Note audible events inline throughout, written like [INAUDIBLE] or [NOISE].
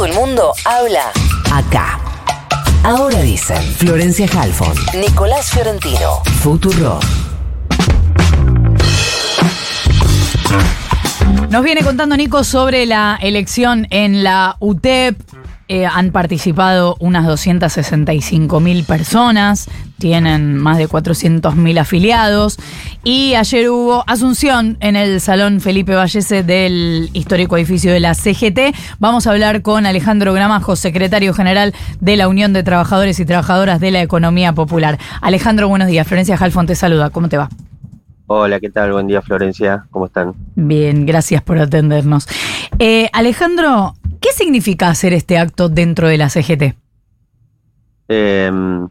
Todo el mundo habla acá. Ahora dicen Florencia Halfon, Nicolás Fiorentino, Futuro. Nos viene contando Nico sobre la elección en la UTEP. Eh, han participado unas 265 mil personas, tienen más de 400 mil afiliados. Y ayer hubo asunción en el Salón Felipe Vallese del histórico edificio de la CGT. Vamos a hablar con Alejandro Gramajo, secretario general de la Unión de Trabajadores y Trabajadoras de la Economía Popular. Alejandro, buenos días. Florencia Jalfón te saluda. ¿Cómo te va? Hola, ¿qué tal? Buen día, Florencia. ¿Cómo están? Bien, gracias por atendernos. Eh, Alejandro, ¿qué significa hacer este acto dentro de la CGT? Em,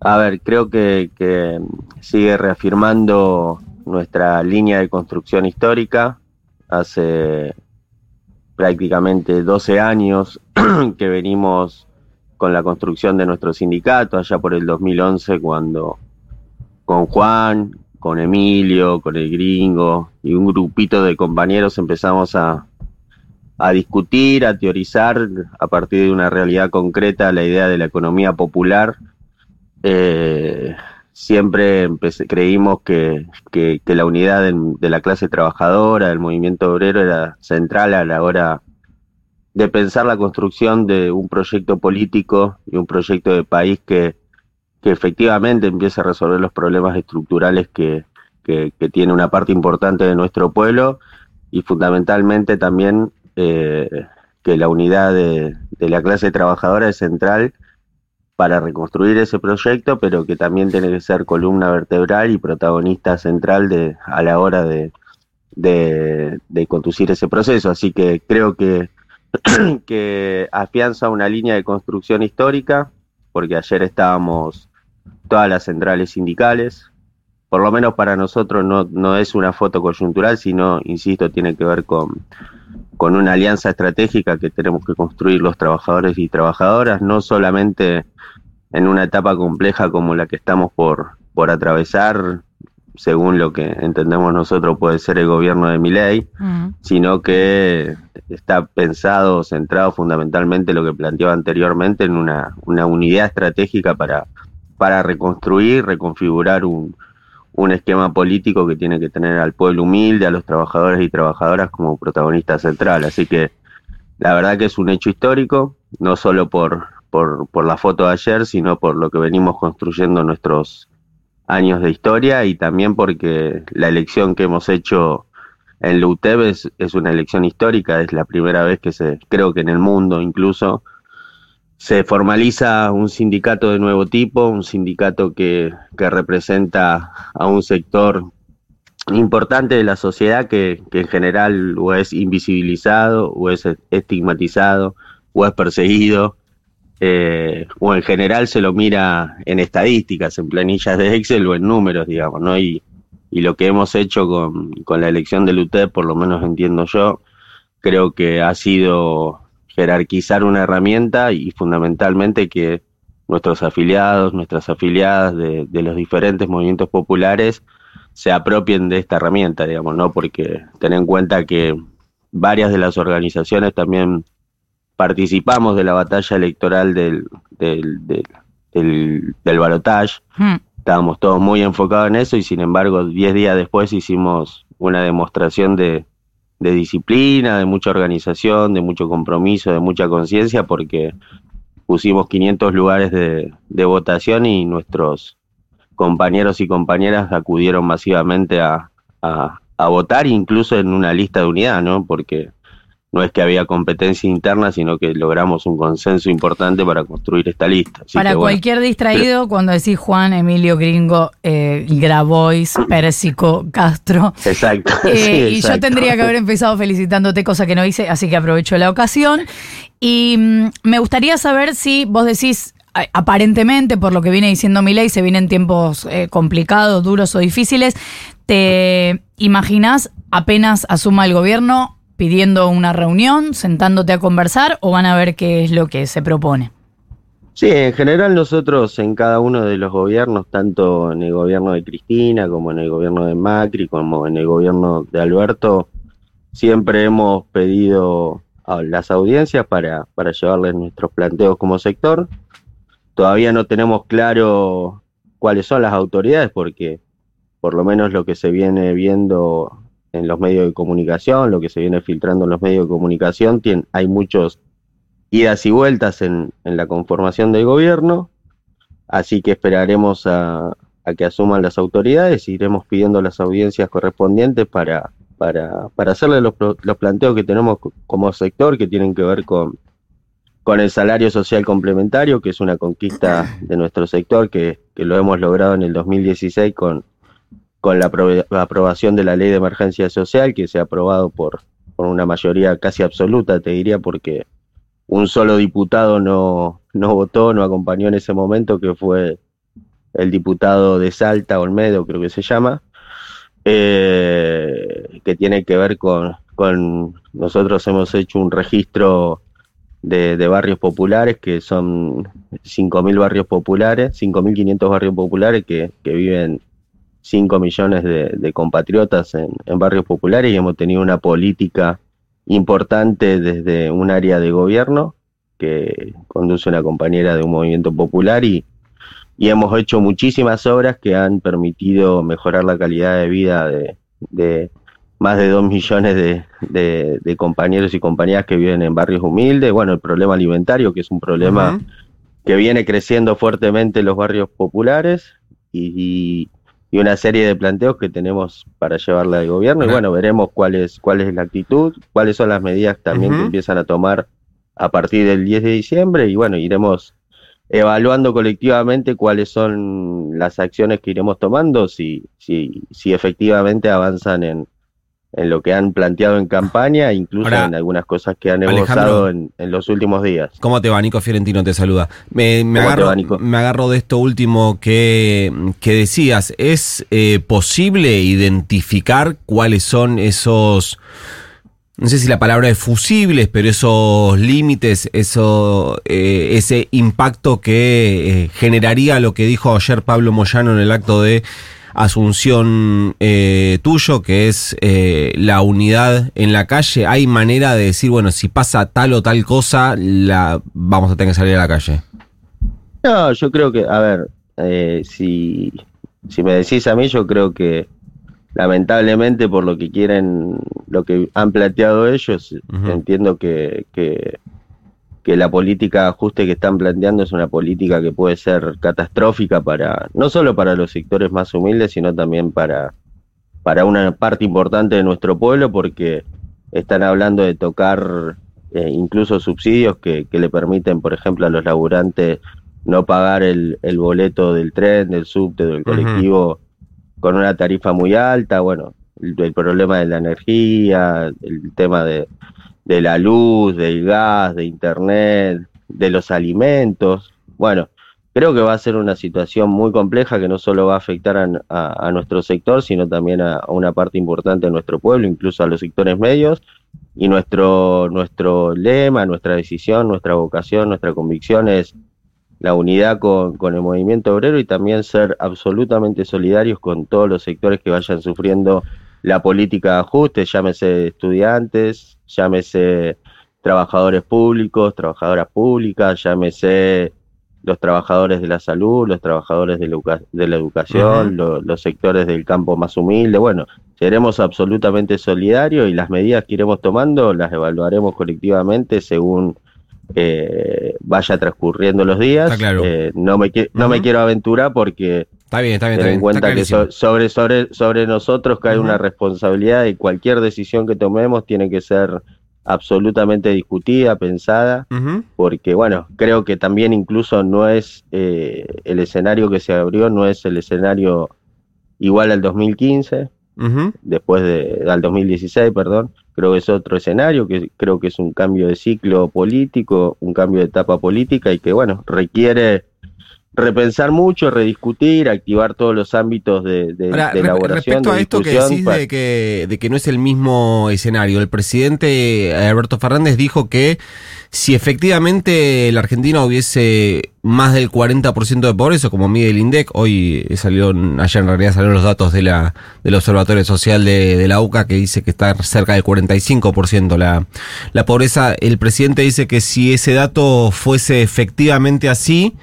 a ver, creo que, que, sigue reafirmando nuestra línea de construcción histórica. Hace prácticamente 12 años [CLEARS THROAT] que venimos con la construcción de nuestro sindicato, allá por el 2011, cuando con Juan, con Emilio, con el gringo y un grupito de compañeros empezamos a, a discutir, a teorizar a partir de una realidad concreta la idea de la economía popular. Eh, siempre creímos que, que, la unidad de, de, la clase trabajadora, del movimiento obrero, era central a la hora de pensar la construcción de un proyecto político y un proyecto de país que, que efectivamente empiece a resolver los problemas estructurales que, que, tiene una parte importante de nuestro pueblo y fundamentalmente también eh, que la unidad de, la clase trabajadora es central para reconstruir ese proyecto, pero que también tiene que ser columna vertebral y protagonista central de, a la hora de, de, de conducir ese proceso. Así que creo que, [CLEARS THROAT] que afianza una línea de construcción histórica, porque ayer estábamos todas las centrales sindicales. Por lo menos para nosotros no, no es una foto coyuntural, sino, insisto, tiene que ver con, con una alianza estratégica que tenemos que construir los trabajadores y trabajadoras, no solamente en una etapa compleja como la que estamos por, por atravesar, según lo que entendemos nosotros puede ser el gobierno de Miley, sino que está pensado, centrado fundamentalmente lo que planteaba anteriormente en una, una unidad estratégica para, para reconstruir, reconfigurar un, un esquema político que tiene que tener al pueblo humilde, a los trabajadores y trabajadoras como protagonista central. Así que la verdad que es un hecho histórico, no solo por, por, por la foto de ayer, sino por lo que venimos construyendo nuestros años de historia y también porque la elección que hemos hecho en la UTEB es, es una elección histórica, es la primera vez que se, creo que en el mundo incluso, se formaliza un sindicato de nuevo tipo, un sindicato que, que representa a un sector importante de la sociedad que, en general o es invisibilizado o es estigmatizado o es perseguido eh, o en general se lo mira en estadísticas, en planillas de Excel o en números, digamos, ¿no? Y, y lo que hemos hecho con, con la elección del UTEP, por lo menos entiendo yo, creo que ha sido jerarquizar una herramienta y fundamentalmente que nuestros afiliados, nuestras afiliadas de, los diferentes movimientos populares se apropien de esta herramienta, digamos, ¿no? Porque ten en cuenta que varias de las organizaciones también participamos de la batalla electoral del, del, del, del, hmm. Estábamos todos muy enfocados en eso y sin embargo, diez días después hicimos una demostración de, de disciplina, de mucha organización, de mucho compromiso, de mucha conciencia, porque pusimos 500 lugares de, de, votación y nuestros compañeros y compañeras acudieron masivamente a, a, a votar, incluso en una lista de unidad, ¿no? Porque no es que había competencia interna, sino que logramos un consenso importante para construir esta lista. para cualquier distraído, cuando decís Juan, Emilio, Gringo, eh, Grabois, Pérsico, Castro. Exacto. Eh, [LAUGHS] y yo tendría que haber empezado felicitándote, cosa que no hice, así que aprovecho la ocasión. Y mm, me gustaría saber si vos decís, aparentemente, por lo que viene diciendo Milei, se vienen tiempos eh, complicados, duros o difíciles. ¿Te imaginás apenas asuma el gobierno pidiendo una reunión, sentándote a conversar o van a ver qué es lo que se propone? Sí, en general nosotros en cada uno de los gobiernos, tanto en el gobierno de Cristina como en el gobierno de Macri, como en el gobierno de Alberto, siempre hemos pedido las audiencias para, para llevarles nuestros planteos como sector. Todavía no tenemos claro cuáles son las autoridades porque por lo menos lo que se viene viendo en los medios de comunicación, lo que se viene filtrando en los medios de comunicación, hay muchos idas y vueltas en, en, la conformación del gobierno, así que esperaremos a, a que asuman las autoridades y iremos pidiendo las audiencias correspondientes para, para, para hacerle los, los, planteos que tenemos como sector que tienen que ver con, con el salario social complementario, que es una conquista de nuestro sector que, que lo hemos logrado en el 2016 con, con la, aprobación de la ley de emergencia social que se ha aprobado por, por una mayoría casi absoluta, te diría, porque un solo diputado no, no votó, no acompañó en ese momento, que fue el diputado de Salta, Olmedo, creo que se llama, eh, que tiene que ver con, con, nosotros hemos hecho un registro de, de barrios populares, que son 5.000 barrios populares, 5.500 barrios populares que, que viven 5 millones de, compatriotas en, barrios populares y hemos tenido una política importante desde un área de gobierno que conduce una compañera de un movimiento popular y, y hemos hecho muchísimas obras que han permitido mejorar la calidad de vida de, más de 2 millones de, de, compañeros y compañeras que viven en barrios humildes. Bueno, el problema alimentario, que es un problema que viene creciendo fuertemente en los barrios populares y y una serie de planteos que tenemos para llevarle al gobierno. Y bueno, veremos cuál es, cuál es la actitud, cuáles son las medidas también que empiezan a tomar a partir del 10 de diciembre. Y bueno, iremos evaluando colectivamente cuáles son las acciones que iremos tomando, si, si, si efectivamente avanzan en, en lo que han planteado en campaña, incluso en algunas cosas que han evolucionado en, los últimos días. ¿Cómo te va? Nico Fiorentino te saluda. Me, me, agarro, me agarro, de esto último que, que decías. ¿Es eh, posible identificar cuáles son esos, no sé si la palabra es fusibles, pero esos límites, eso, eh, ese impacto que eh, generaría lo que dijo ayer Pablo Moyano en el acto de asunción eh, tuyo, que es eh, la unidad en la calle, ¿hay manera de decir, bueno, si pasa tal o tal cosa, la vamos a tener que salir a la calle? No, yo creo que, a ver, eh, si, si me decís a mí, yo creo que lamentablemente por lo que quieren, lo que han planteado ellos, entiendo que, que que la política de ajuste que están planteando es una política que puede ser catastrófica para no solo para los sectores más humildes, sino también para, para una parte importante de nuestro pueblo, porque están hablando de tocar eh, incluso subsidios que, que, le permiten, por ejemplo, a los laburantes no pagar el, el boleto del tren, del subte, del colectivo con una tarifa muy alta, bueno, el problema de la energía, el tema de, de la luz, del gas, de internet, de los alimentos. Bueno, creo que va a ser una situación muy compleja que no solo va a afectar a, nuestro sector, sino también a, una parte importante de nuestro pueblo, incluso a los sectores medios. Y nuestro, nuestro lema, nuestra decisión, nuestra vocación, nuestra convicción es la unidad con, con el movimiento obrero y también ser absolutamente solidarios con todos los sectores que vayan sufriendo la política de ajuste, llámese estudiantes, llámese trabajadores públicos, trabajadoras públicas, llámese los trabajadores de la salud, los trabajadores de la, educación, los sectores del campo más humilde. Bueno, seremos absolutamente solidarios y las medidas que iremos tomando las evaluaremos colectivamente según eh, vaya transcurriendo los días. Eh, no me, no me quiero aventurar porque Está bien, está bien. Ten en cuenta que sobre, sobre, sobre nosotros cae una responsabilidad y cualquier decisión que tomemos tiene que ser absolutamente discutida, pensada, porque bueno, creo que también incluso no es eh, el escenario que se abrió, no es el escenario igual al 2015, después de, al 2016, perdón, creo que es otro escenario, que creo que es un cambio de ciclo político, un cambio de etapa política y que bueno, requiere repensar mucho, rediscutir, activar todos los ámbitos de, de, elaboración. Respecto a esto que decís de que, de que no es el mismo escenario, el presidente Alberto Fernández dijo que si efectivamente la Argentina hubiese más del 40% de pobreza, como mide el INDEC, hoy salió, ayer en realidad salieron los datos de la, del Observatorio Social de, de la UCA que dice que está cerca del 45% la, la pobreza, el presidente dice que si ese dato fuese efectivamente así,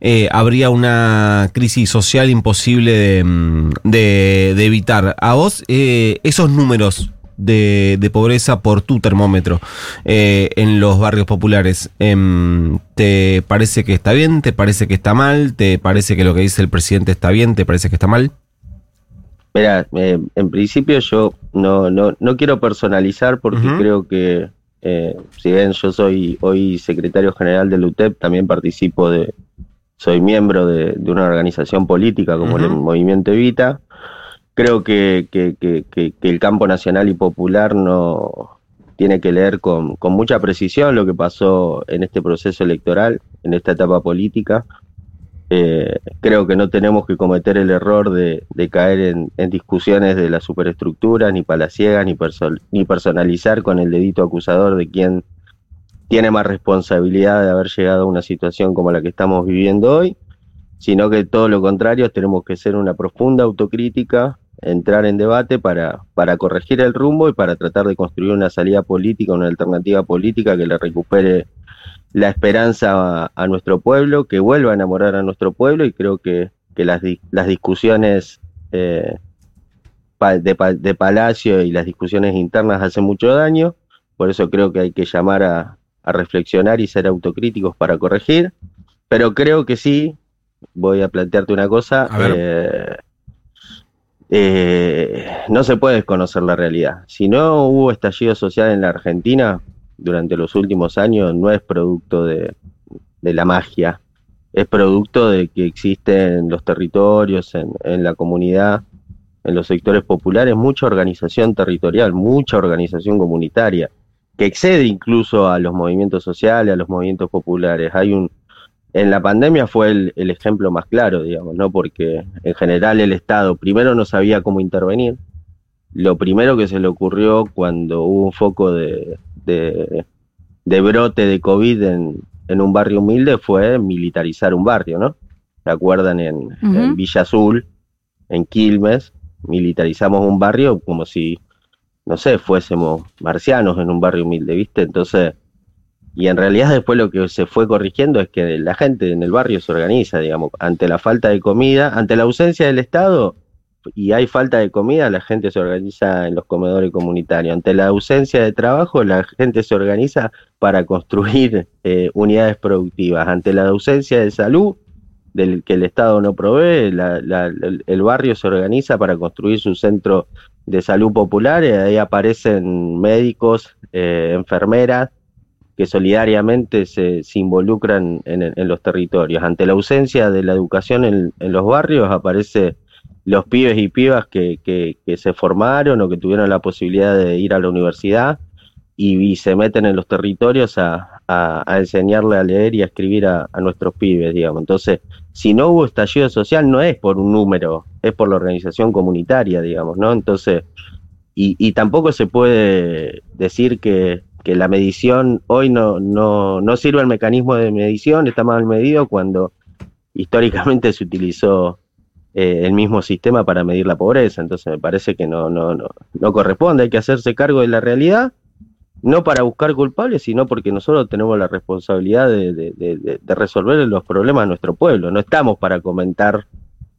eh, habría una crisis social imposible de, mm, evitar. A vos, eh, esos números de, pobreza por tu termómetro eh, en los barrios populares, em, ¿te parece que está bien? ¿Te parece que está mal? ¿Te parece que lo que dice el presidente está bien? ¿Te parece que está mal? Mira, en principio yo no, no, no quiero personalizar porque creo que, si bien yo soy hoy secretario general del UTEP, también participo de, soy miembro de, una organización política como el Movimiento Evita. Creo que, el campo nacional y popular no tiene que leer con, mucha precisión lo que pasó en este proceso electoral, en esta etapa política. Eh, creo que no tenemos que cometer el error de, caer en, discusiones de la superestructura, ni palaciegas, ni, ni personalizar con el dedito acusador de quién tiene más responsabilidad de haber llegado a una situación como la que estamos viviendo hoy, sino que todo lo contrario, tenemos que ser una profunda autocrítica, entrar en debate para, para corregir el rumbo y para tratar de construir una salida política, una alternativa política que le recupere la esperanza a, nuestro pueblo, que vuelva a enamorar a nuestro pueblo y creo que, las, las discusiones eh, de, de Palacio y las discusiones internas hacen mucho daño, por eso creo que hay que llamar a, a reflexionar y ser autocríticos para corregir, pero creo que sí, voy a plantearte una cosa, eh, eh, no se puede desconocer la realidad. Si no hubo estallido social en la Argentina durante los últimos años, no es producto de, la magia, es producto de que existen en los territorios, en, en la comunidad, en los sectores populares, mucha organización territorial, mucha organización comunitaria que excede incluso a los movimientos sociales, a los movimientos populares. Hay un en la pandemia fue el, ejemplo más claro, digamos, ¿no? Porque en general el Estado primero no sabía cómo intervenir. Lo primero que se le ocurrió cuando hubo un foco de, de, brote de COVID en, en, un barrio humilde fue militarizar un barrio, ¿no? ¿Se acuerdan? En, en Villa Azul, en Quilmes, militarizamos un barrio como si no sé, fuésemos marcianos en un barrio humilde, ¿viste? Entonces, y en realidad después lo que se fue corrigiendo es que la gente en el barrio se organiza, digamos, ante la falta de comida, ante la ausencia del Estado y hay falta de comida, la gente se organiza en los comedores comunitarios. Ante la ausencia de trabajo, la gente se organiza para construir eh, unidades productivas. Ante la ausencia de salud, del que el Estado no provee, el barrio se organiza para construir su centro de salud popular, y ahí aparecen médicos, eh, enfermeras, que solidariamente se, involucran en, los territorios. Ante la ausencia de la educación en, los barrios, aparece los pibes y pibas que, que, se formaron o que tuvieron la posibilidad de ir a la universidad y, se meten en los territorios a, enseñarle a leer y a escribir a, a, nuestros pibes, digamos. Entonces, si no hubo estallido social, no es por un número, es por la organización comunitaria, digamos, ¿no? Entonces, y, y tampoco se puede decir que, la medición hoy no, sirve el mecanismo de medición, está mal medido cuando históricamente se utilizó eh, el mismo sistema para medir la pobreza. Entonces me parece que no, no corresponde, hay que hacerse cargo de la realidad, no para buscar culpables, sino porque nosotros tenemos la responsabilidad de, de, resolver los problemas de nuestro pueblo. No estamos para comentar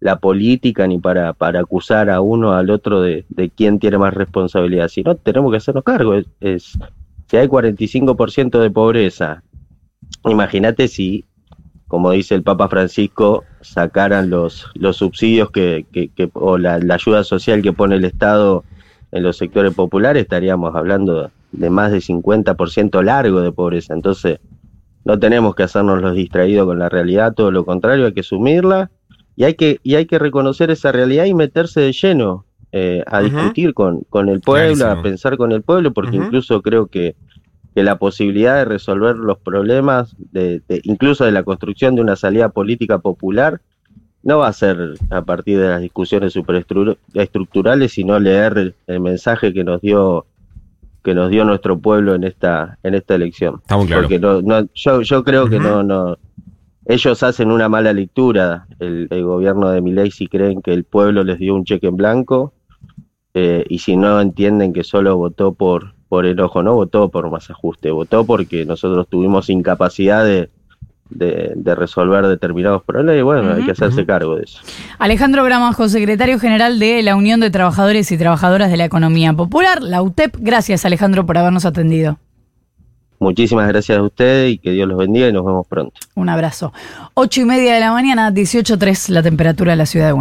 la política ni para, para acusar a uno al otro de, quién tiene más responsabilidad, sino tenemos que hacernos cargo. Es, si hay 45% de pobreza, imagínate si, como dice el Papa Francisco, sacaran los, los subsidios que, que, o la, ayuda social que pone el Estado en los sectores populares, estaríamos hablando de más de 50% largo de pobreza. Entonces, no tenemos que hacernos los distraídos con la realidad, todo lo contrario, hay que asumirla y hay que, y hay que reconocer esa realidad y meterse de lleno eh, a discutir con, con el pueblo, a pensar con el pueblo, porque incluso creo que que la posibilidad de resolver los problemas, de, incluso de la construcción de una salida política popular, no va a ser a partir de las discusiones superestructurales, sino leer el, mensaje que nos dio que nos dio nuestro pueblo en esta en esta elección. Estamos claros. Porque no, yo, yo creo que no no ellos hacen una mala lectura el, gobierno de Milei si creen que el pueblo les dio un cheque en blanco eh, y si no entienden que solo votó por por enojo, no votó por más ajuste, votó porque nosotros tuvimos incapacidad de, de, resolver determinados problemas y bueno, hay que hacerse cargo de eso. Alejandro Gramajo, secretario general de la Unión de Trabajadores y Trabajadoras de la Economía Popular, la UTEP. Gracias Alejandro por habernos atendido. Muchísimas gracias a ustedes y que Dios los bendiga y nos vemos pronto. Un abrazo. Ocho y media de la mañana, 18.3 la temperatura de la ciudad de